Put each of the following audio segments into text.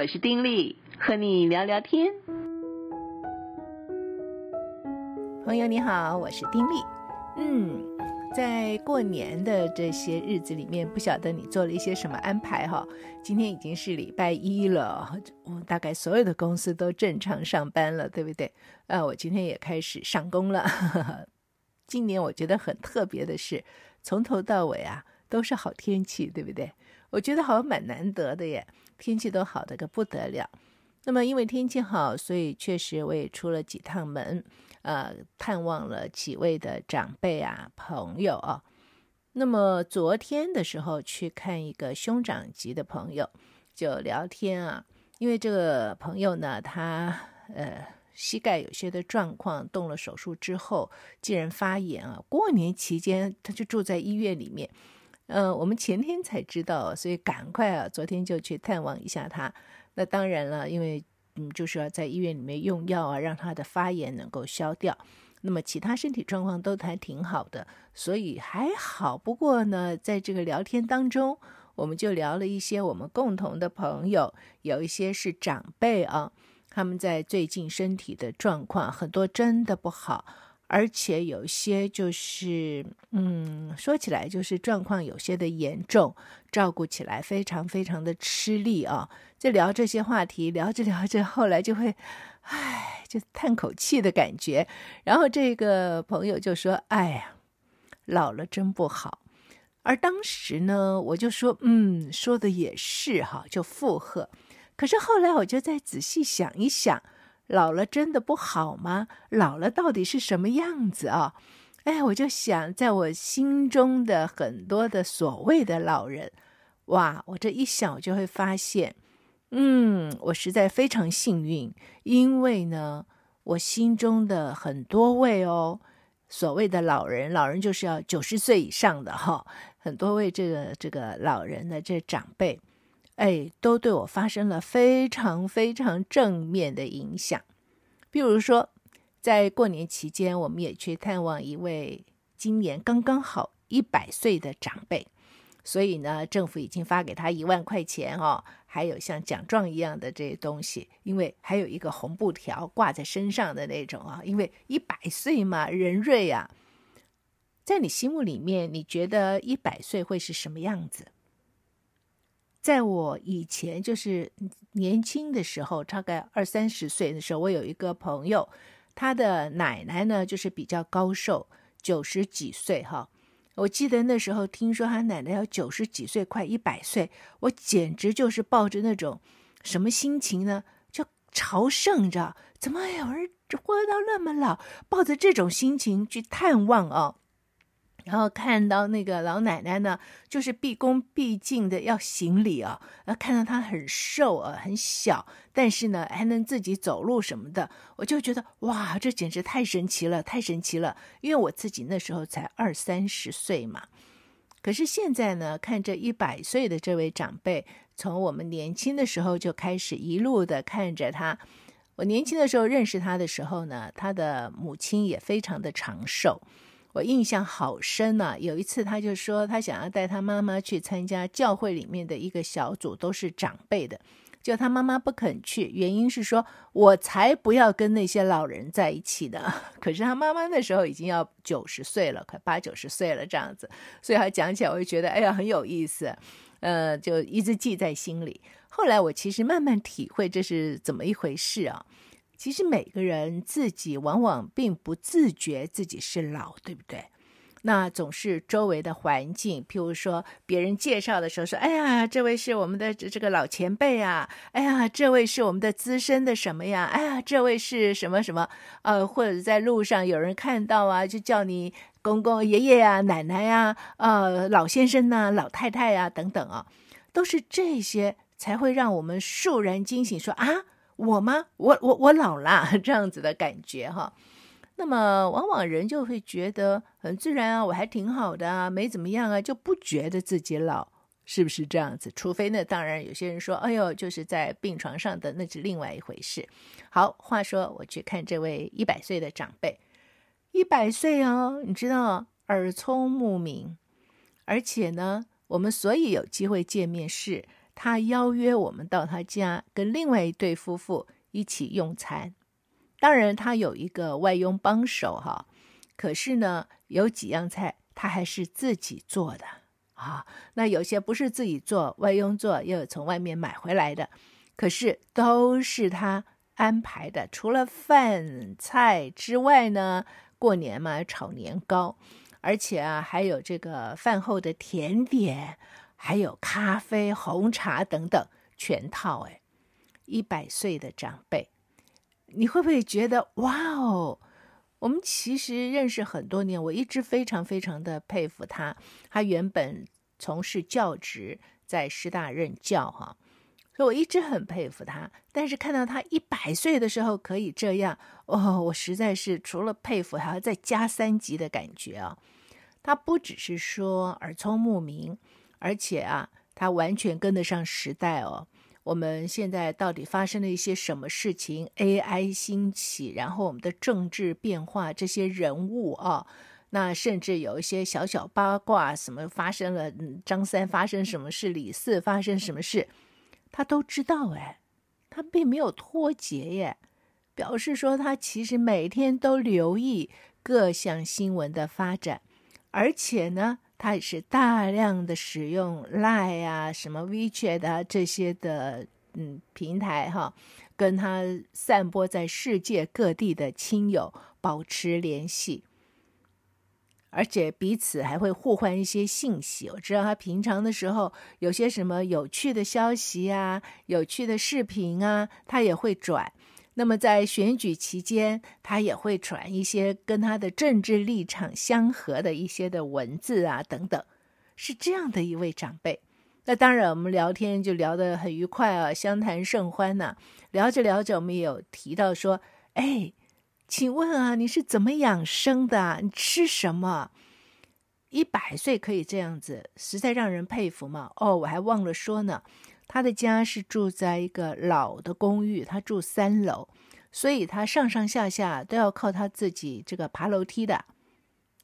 我是丁力，和你聊聊天。朋友你好，我是丁力。嗯，在过年的这些日子里面，不晓得你做了一些什么安排哈？今天已经是礼拜一了，我大概所有的公司都正常上班了，对不对？啊，我今天也开始上工了。今年我觉得很特别的是，从头到尾啊都是好天气，对不对？我觉得好像蛮难得的耶，天气都好的个不得了。那么因为天气好，所以确实我也出了几趟门，呃，探望了几位的长辈啊、朋友啊。那么昨天的时候去看一个兄长级的朋友，就聊天啊。因为这个朋友呢，他呃膝盖有些的状况，动了手术之后，竟然发炎啊。过年期间他就住在医院里面。呃，我们前天才知道，所以赶快啊，昨天就去探望一下他。那当然了，因为嗯，就是要在医院里面用药啊，让他的发炎能够消掉。那么其他身体状况都还挺好的，所以还好。不过呢，在这个聊天当中，我们就聊了一些我们共同的朋友，有一些是长辈啊，他们在最近身体的状况很多真的不好。而且有些就是，嗯，说起来就是状况有些的严重，照顾起来非常非常的吃力啊。就聊这些话题，聊着聊着，后来就会，唉，就叹口气的感觉。然后这个朋友就说：“哎呀，老了真不好。”而当时呢，我就说：“嗯，说的也是哈，就附和。”可是后来我就再仔细想一想。老了真的不好吗？老了到底是什么样子啊？哎，我就想，在我心中的很多的所谓的老人，哇，我这一想，我就会发现，嗯，我实在非常幸运，因为呢，我心中的很多位哦，所谓的老人，老人就是要九十岁以上的哈，很多位这个这个老人的这长辈。哎，都对我发生了非常非常正面的影响。比如说，在过年期间，我们也去探望一位今年刚刚好一百岁的长辈，所以呢，政府已经发给他一万块钱哦，还有像奖状一样的这些东西，因为还有一个红布条挂在身上的那种啊，因为一百岁嘛，人瑞啊，在你心目里面，你觉得一百岁会是什么样子？在我以前就是年轻的时候，大概二三十岁的时候，我有一个朋友，他的奶奶呢就是比较高寿，九十几岁哈。我记得那时候听说他奶奶要九十几岁，快一百岁，我简直就是抱着那种什么心情呢？就朝圣着，怎么有人活到那么老，抱着这种心情去探望哦。然后看到那个老奶奶呢，就是毕恭毕敬的要行礼啊。然后看到她很瘦啊，很小，但是呢还能自己走路什么的，我就觉得哇，这简直太神奇了，太神奇了。因为我自己那时候才二三十岁嘛。可是现在呢，看这一百岁的这位长辈，从我们年轻的时候就开始一路的看着他。我年轻的时候认识他的时候呢，他的母亲也非常的长寿。我印象好深呐、啊！有一次，他就说他想要带他妈妈去参加教会里面的一个小组，都是长辈的，就他妈妈不肯去，原因是说我才不要跟那些老人在一起的。可是他妈妈那时候已经要九十岁了，快八九十岁了这样子，所以他讲起来我就觉得哎呀很有意思，呃，就一直记在心里。后来我其实慢慢体会这是怎么一回事啊。其实每个人自己往往并不自觉自己是老，对不对？那总是周围的环境，譬如说别人介绍的时候说：“哎呀，这位是我们的这个老前辈啊！哎呀，这位是我们的资深的什么呀？哎呀，这位是什么什么？呃，或者在路上有人看到啊，就叫你公公、爷爷呀、奶奶呀、呃，老先生呐、老太太呀等等啊，都是这些才会让我们肃然惊醒，说啊。”我吗？我我我老了，这样子的感觉哈。那么往往人就会觉得很自然啊，我还挺好的啊，没怎么样啊，就不觉得自己老，是不是这样子？除非那当然有些人说，哎呦，就是在病床上的，那是另外一回事。好，话说我去看这位一百岁的长辈，一百岁哦，你知道耳聪目明，而且呢，我们所以有机会见面是。他邀约我们到他家，跟另外一对夫妇一起用餐。当然，他有一个外佣帮手哈，可是呢，有几样菜他还是自己做的啊。那有些不是自己做，外佣做，又有从外面买回来的，可是都是他安排的。除了饭菜之外呢，过年嘛，炒年糕，而且啊，还有这个饭后的甜点，还有咖啡、红茶等等，全套哎，一百岁的长辈。你会不会觉得哇哦？我们其实认识很多年，我一直非常非常的佩服他。他原本从事教职，在师大任教哈，所以我一直很佩服他。但是看到他一百岁的时候可以这样哦，我实在是除了佩服，还要再加三级的感觉啊！他不只是说耳聪目明，而且啊，他完全跟得上时代哦。我们现在到底发生了一些什么事情？AI 兴起，然后我们的政治变化，这些人物啊，那甚至有一些小小八卦，什么发生了？张三发生什么事？李四发生什么事？他都知道哎，他并没有脱节耶，表示说他其实每天都留意各项新闻的发展，而且呢。他也是大量的使用 Line 啊、什么 WeChat 啊这些的嗯平台哈，跟他散播在世界各地的亲友保持联系，而且彼此还会互换一些信息。我知道他平常的时候有些什么有趣的消息啊、有趣的视频啊，他也会转。那么在选举期间，他也会传一些跟他的政治立场相合的一些的文字啊，等等，是这样的一位长辈。那当然，我们聊天就聊得很愉快啊，相谈甚欢呐。聊着聊着，我们也有提到说，哎，请问啊，你是怎么养生的？你吃什么？一百岁可以这样子，实在让人佩服嘛。哦，我还忘了说呢。他的家是住在一个老的公寓，他住三楼，所以他上上下下都要靠他自己这个爬楼梯的，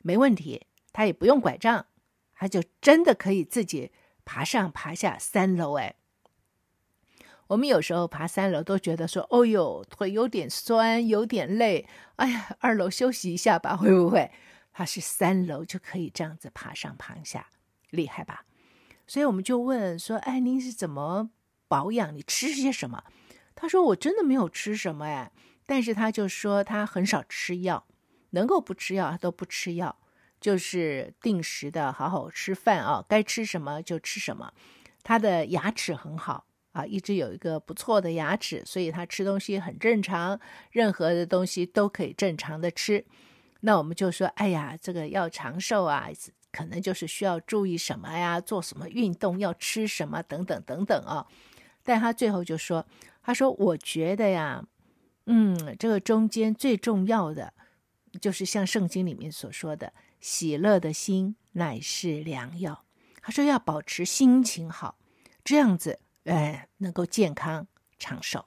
没问题，他也不用拐杖，他就真的可以自己爬上爬下三楼。哎，我们有时候爬三楼都觉得说，哦哟，腿有点酸，有点累，哎呀，二楼休息一下吧，会不会？他是三楼就可以这样子爬上爬下，厉害吧？所以我们就问说：“哎，您是怎么保养？你吃些什么？”他说：“我真的没有吃什么哎，但是他就说他很少吃药，能够不吃药他都不吃药，就是定时的好好吃饭啊，该吃什么就吃什么。他的牙齿很好啊，一直有一个不错的牙齿，所以他吃东西很正常，任何的东西都可以正常的吃。那我们就说：哎呀，这个要长寿啊！”可能就是需要注意什么呀，做什么运动，要吃什么等等等等啊。但他最后就说：“他说我觉得呀，嗯，这个中间最重要的就是像圣经里面所说的，喜乐的心乃是良药。他说要保持心情好，这样子，哎，能够健康长寿。”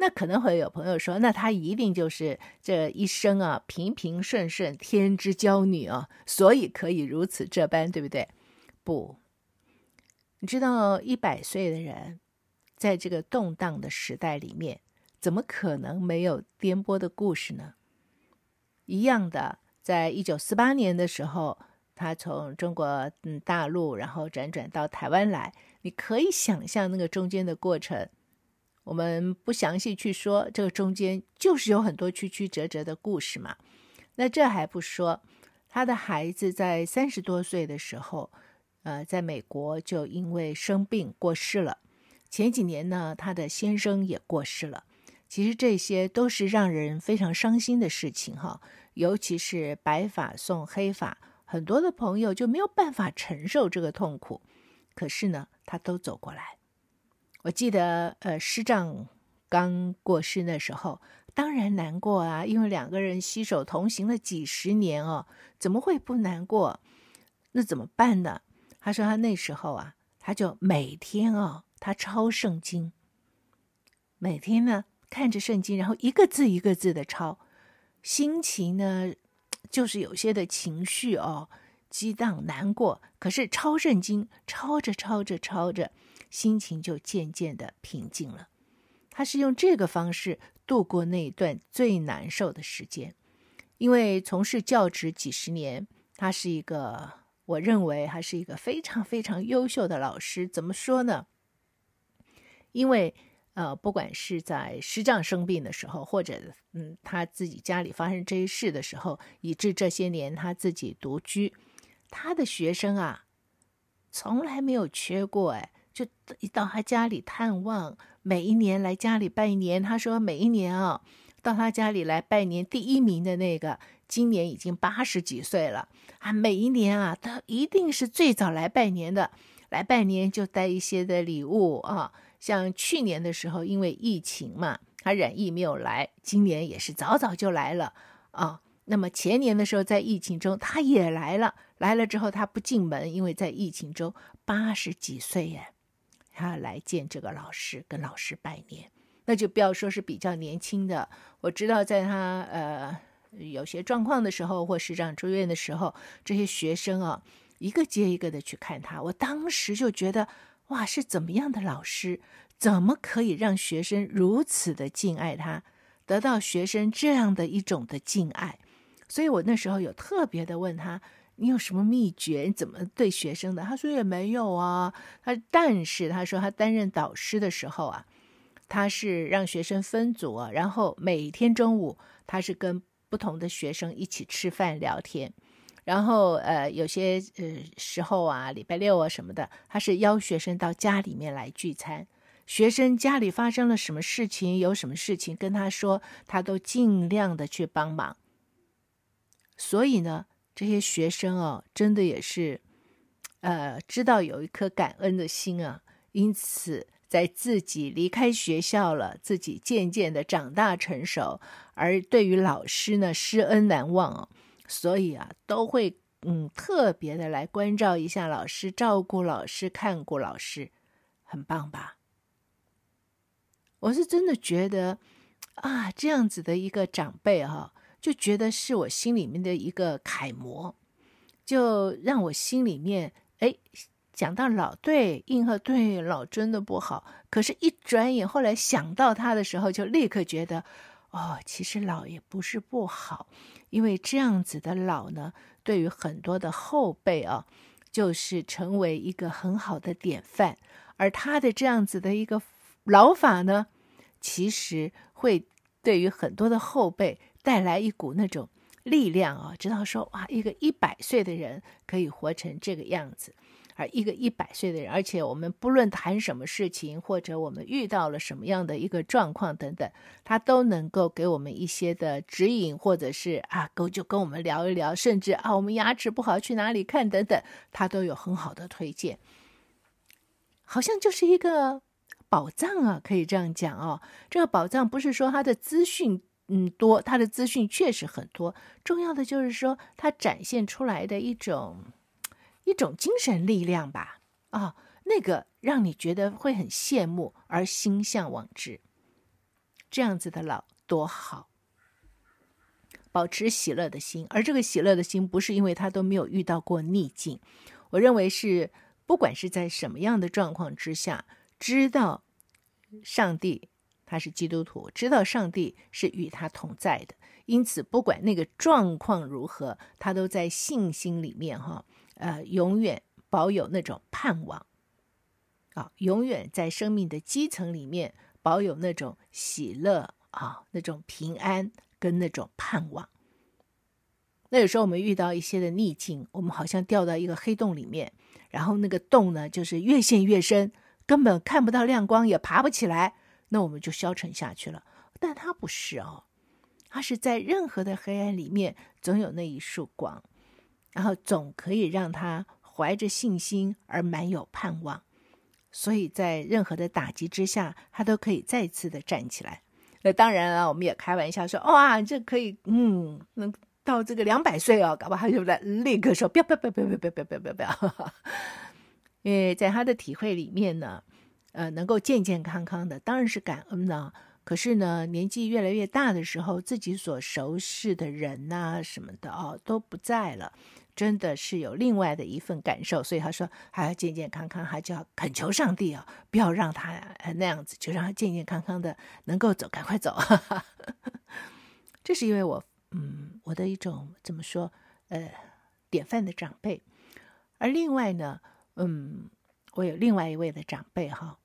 那可能会有朋友说，那她一定就是这一生啊平平顺顺，天之骄女啊，所以可以如此这般，对不对？不，你知道一百岁的人，在这个动荡的时代里面，怎么可能没有颠簸的故事呢？一样的，在一九四八年的时候，他从中国嗯大陆，然后辗转到台湾来，你可以想象那个中间的过程。我们不详细去说，这个中间就是有很多曲曲折折的故事嘛。那这还不说，他的孩子在三十多岁的时候，呃，在美国就因为生病过世了。前几年呢，他的先生也过世了。其实这些都是让人非常伤心的事情哈，尤其是白发送黑发，很多的朋友就没有办法承受这个痛苦。可是呢，他都走过来。我记得，呃，师丈刚过世那时候，当然难过啊，因为两个人携手同行了几十年哦，怎么会不难过？那怎么办呢？他说他那时候啊，他就每天啊，他抄圣经，每天呢看着圣经，然后一个字一个字的抄，心情呢就是有些的情绪哦，激荡难过，可是抄圣经，抄着抄着抄着。心情就渐渐的平静了。他是用这个方式度过那一段最难受的时间，因为从事教职几十年，他是一个，我认为他是一个非常非常优秀的老师。怎么说呢？因为呃，不管是在师长生病的时候，或者嗯他自己家里发生这些事的时候，以致这些年他自己独居，他的学生啊，从来没有缺过哎。就一到他家里探望，每一年来家里拜年。他说每一年啊，到他家里来拜年，第一名的那个，今年已经八十几岁了啊。每一年啊，他一定是最早来拜年的，来拜年就带一些的礼物啊。像去年的时候，因为疫情嘛，他染疫没有来，今年也是早早就来了啊。那么前年的时候，在疫情中他也来了，来了之后他不进门，因为在疫情中八十几岁耶。他来见这个老师，跟老师拜年，那就不要说是比较年轻的。我知道，在他呃有些状况的时候，或师长住院的时候，这些学生啊，一个接一个的去看他。我当时就觉得，哇，是怎么样的老师，怎么可以让学生如此的敬爱他，得到学生这样的一种的敬爱？所以我那时候有特别的问他。你有什么秘诀？你怎么对学生的？他说也没有啊。他但是他说他担任导师的时候啊，他是让学生分组，然后每天中午他是跟不同的学生一起吃饭聊天，然后呃有些呃时候啊，礼拜六啊什么的，他是邀学生到家里面来聚餐。学生家里发生了什么事情，有什么事情跟他说，他都尽量的去帮忙。所以呢。这些学生哦，真的也是，呃，知道有一颗感恩的心啊，因此在自己离开学校了，自己渐渐的长大成熟，而对于老师呢，师恩难忘哦，所以啊，都会嗯特别的来关照一下老师，照顾老师，看顾老师，很棒吧？我是真的觉得啊，这样子的一个长辈哈、就觉得是我心里面的一个楷模，就让我心里面哎，讲到老对应和对老真的不好，可是，一转眼后来想到他的时候，就立刻觉得哦，其实老也不是不好，因为这样子的老呢，对于很多的后辈啊，就是成为一个很好的典范，而他的这样子的一个老法呢，其实会对于很多的后辈。带来一股那种力量啊，知道说哇，一个一百岁的人可以活成这个样子，而一个一百岁的人，而且我们不论谈什么事情，或者我们遇到了什么样的一个状况等等，他都能够给我们一些的指引，或者是啊，够就跟我们聊一聊，甚至啊，我们牙齿不好去哪里看等等，他都有很好的推荐，好像就是一个宝藏啊，可以这样讲哦。这个宝藏不是说他的资讯。嗯，多，他的资讯确实很多。重要的就是说，他展现出来的一种一种精神力量吧，啊、那个让你觉得会很羡慕而心向往之。这样子的老多好，保持喜乐的心，而这个喜乐的心不是因为他都没有遇到过逆境。我认为是，不管是在什么样的状况之下，知道上帝。他是基督徒，知道上帝是与他同在的，因此不管那个状况如何，他都在信心里面哈，呃，永远保有那种盼望，啊，永远在生命的基层里面保有那种喜乐啊，那种平安跟那种盼望。那有时候我们遇到一些的逆境，我们好像掉到一个黑洞里面，然后那个洞呢，就是越陷越深，根本看不到亮光，也爬不起来。那我们就消沉下去了，但他不是哦，他是在任何的黑暗里面总有那一束光，然后总可以让他怀着信心而满有盼望，所以在任何的打击之下，他都可以再次的站起来。那当然了，我们也开玩笑说，哇，这可以，嗯，能到这个两百岁哦，搞不好他就来立刻说，不要不要不要不要不要不要不要不要，因为在他的体会里面呢。呃，能够健健康康的，当然是感恩呢。可是呢，年纪越来越大的时候，自己所熟识的人呐、什么的哦，都不在了。真的是有另外的一份感受，所以他说还要健健康康，还就要恳求上帝啊，不要让他那样子，就让他健健康康的能够走，赶快走。这是因为我，嗯，我的一种怎么说，呃，典范的长辈。而另外呢，嗯，我有另外一位的长辈哈，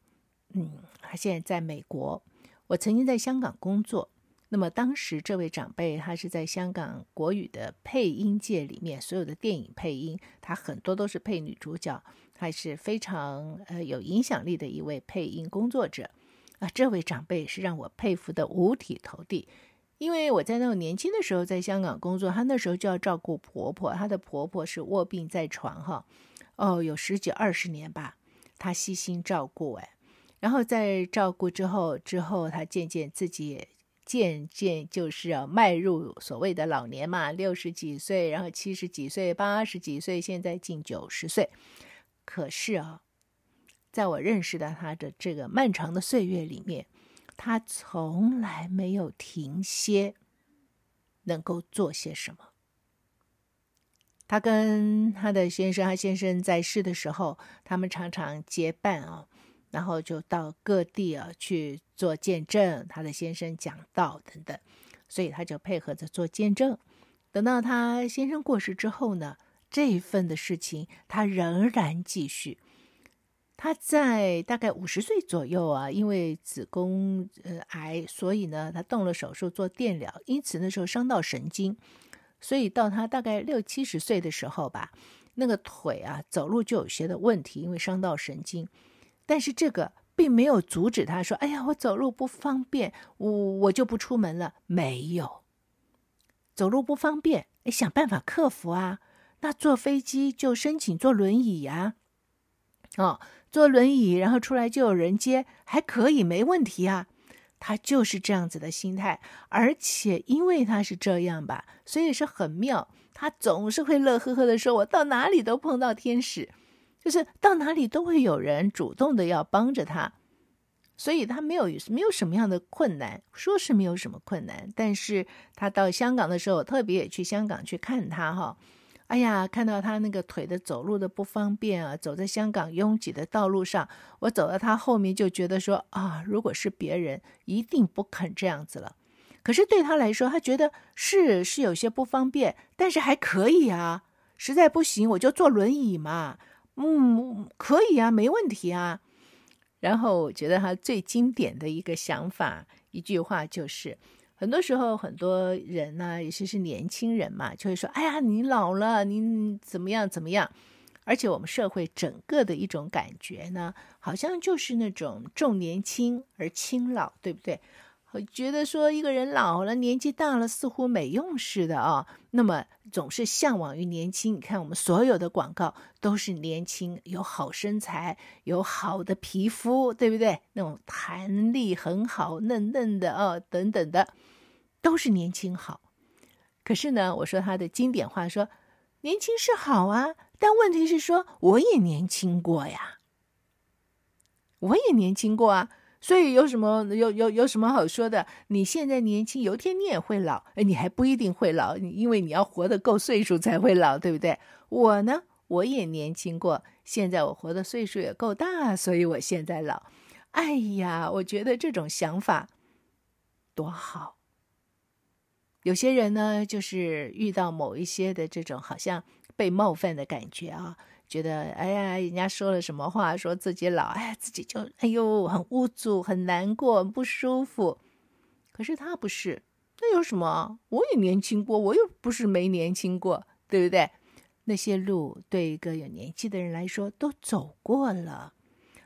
嗯，他现在在美国，我曾经在香港工作。那么当时这位长辈，他是在香港国语的配音界里面，所有的电影配音，他很多都是配女主角，还是非常呃有影响力的一位配音工作者。啊，这位长辈是让我佩服的五体投地，因为我在那种年轻的时候在香港工作，他那时候就要照顾婆婆，她的婆婆是卧病在床哈，哦，有十几二十年吧，他悉心照顾哎，然后在照顾之后，之后他渐渐自己也。渐渐就是要迈入所谓的老年嘛，六十几岁，然后七十几岁，八十几岁，现在近九十岁。可是啊，在我认识的他的这个漫长的岁月里面，他从来没有停歇，能够做些什么。他跟他的先生，他先生在世的时候，他们常常结伴啊。然后就到各地啊去做见证，他的先生讲道等等，所以他就配合着做见证。等到他先生过世之后呢，这一份的事情他仍然继续。他在大概五十岁左右啊，因为子宫呃癌，所以呢他动了手术做电疗，因此那时候伤到神经，所以到他大概六七十岁的时候吧，那个腿啊走路就有些的问题，因为伤到神经。但是这个并没有阻止他说：“哎呀，我走路不方便，我我就不出门了。”没有，走路不方便，哎，想办法克服啊。那坐飞机就申请坐轮椅呀，哦，坐轮椅，然后出来就有人接，还可以，没问题啊。他就是这样子的心态，而且因为他是这样吧，所以是很妙。他总是会乐呵呵的说：“我到哪里都碰到天使。”就是到哪里都会有人主动的要帮着他，所以他没有没有什么样的困难，说是没有什么困难。但是他到香港的时候，特别也去香港去看他哈。哎呀，看到他那个腿的走路的不方便啊，走在香港拥挤的道路上，我走到他后面就觉得说啊，如果是别人，一定不肯这样子了。可是对他来说，他觉得是是有些不方便，但是还可以啊。实在不行，我就坐轮椅嘛。嗯，可以啊，没问题啊。然后我觉得他最经典的一个想法，一句话就是：很多时候很多人呢、尤其是年轻人嘛，就会说：“哎呀，你老了，你怎么样怎么样？”而且我们社会整个的一种感觉呢，好像就是那种重年轻而轻老，对不对？我觉得说一个人老了，年纪大了，似乎没用似的啊。那么总是向往于年轻。你看我们所有的广告都是年轻，有好身材，有好的皮肤，对不对？那种弹力很好，嫩嫩的哦，等等的，都是年轻好。可是呢，我说他的经典话说，年轻是好啊，但问题是说我也年轻过呀，我也年轻过啊。所以有什么有有有什么好说的？你现在年轻，有一天你也会老，哎，你还不一定会老，因为你要活得够岁数才会老，对不对？我呢，我也年轻过，现在我活的岁数也够大，所以我现在老。哎呀，我觉得这种想法多好。有些人呢，就是遇到某一些的这种好像被冒犯的感觉啊。觉得哎呀，人家说了什么话，说自己老，哎，自己就哎呦，很无助，很难过，很不舒服。可是他不是，那有什么？我也年轻过，我又不是没年轻过，对不对？那些路对一个有年纪的人来说都走过了，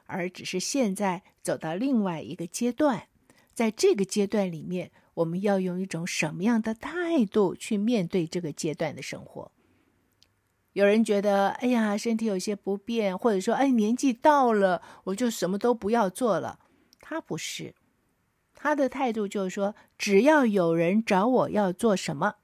而只是现在走到另外一个阶段，在这个阶段里面，我们要用一种什么样的态度去面对这个阶段的生活？有人觉得，哎呀，身体有些不便，或者说，哎，年纪到了，我就什么都不要做了。他不是，他的态度就是说，只要有人找我要做什么，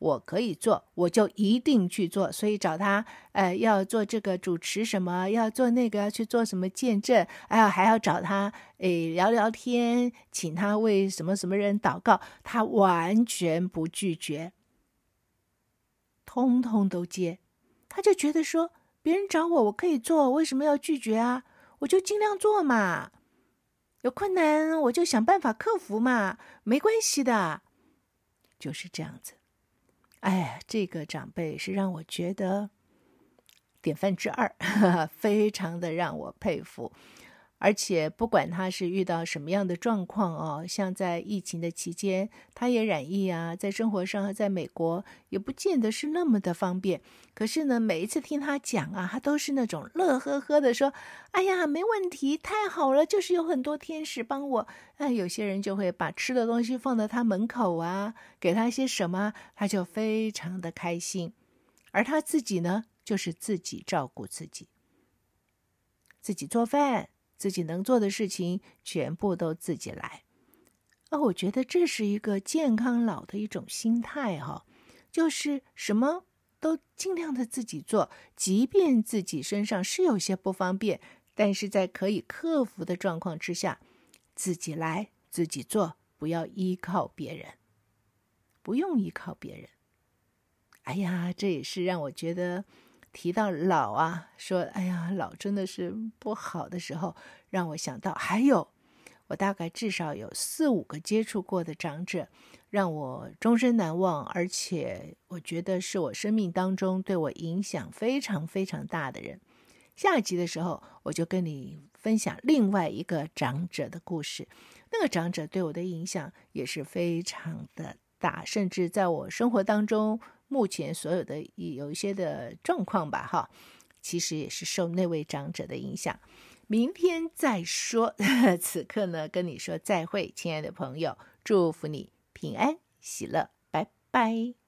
我可以做，我就一定去做。所以找他，呃，要做这个主持什么，要做那个，要去做什么见证，哎呀，还要找他，哎，聊聊天，请他为什么什么人祷告，他完全不拒绝，通通都接。他就觉得说，别人找我，我可以做，为什么要拒绝啊？我就尽量做嘛。有困难我就想办法克服嘛，没关系的。就是这样子。哎，这个长辈是让我觉得典范之二，非常的让我佩服。而且不管他是遇到什么样的状况哦，像在疫情的期间，他也染疫啊，在生活上和在美国也不见得是那么的方便。可是呢，每一次听他讲啊，他都是那种乐呵呵的说：“哎呀，没问题，太好了，就是有很多天使帮我。”哎，有些人就会把吃的东西放到他门口啊，给他些什么，他就非常的开心。而他自己呢，就是自己照顾自己，自己做饭。自己能做的事情全部都自己来，哦，我觉得这是一个健康老的一种心态哈，就是什么都尽量的自己做，即便自己身上是有些不方便，但是在可以克服的状况之下，自己来自己做，不要依靠别人，不用依靠别人。哎呀，这也是让我觉得。提到老啊，说哎呀，老真的是不好的时候，让我想到还有，我大概至少有四五个接触过的长者，让我终身难忘，而且我觉得是我生命当中对我影响非常非常大的人。下集的时候，我就跟你分享另外一个长者的故事。那个长者对我的影响也是非常的大，甚至在我生活当中。目前所有的有一些的状况吧，哈，其实也是受那位长者的影响。明天再说，此刻呢，跟你说再会，亲爱的朋友，祝福你平安喜乐，拜拜。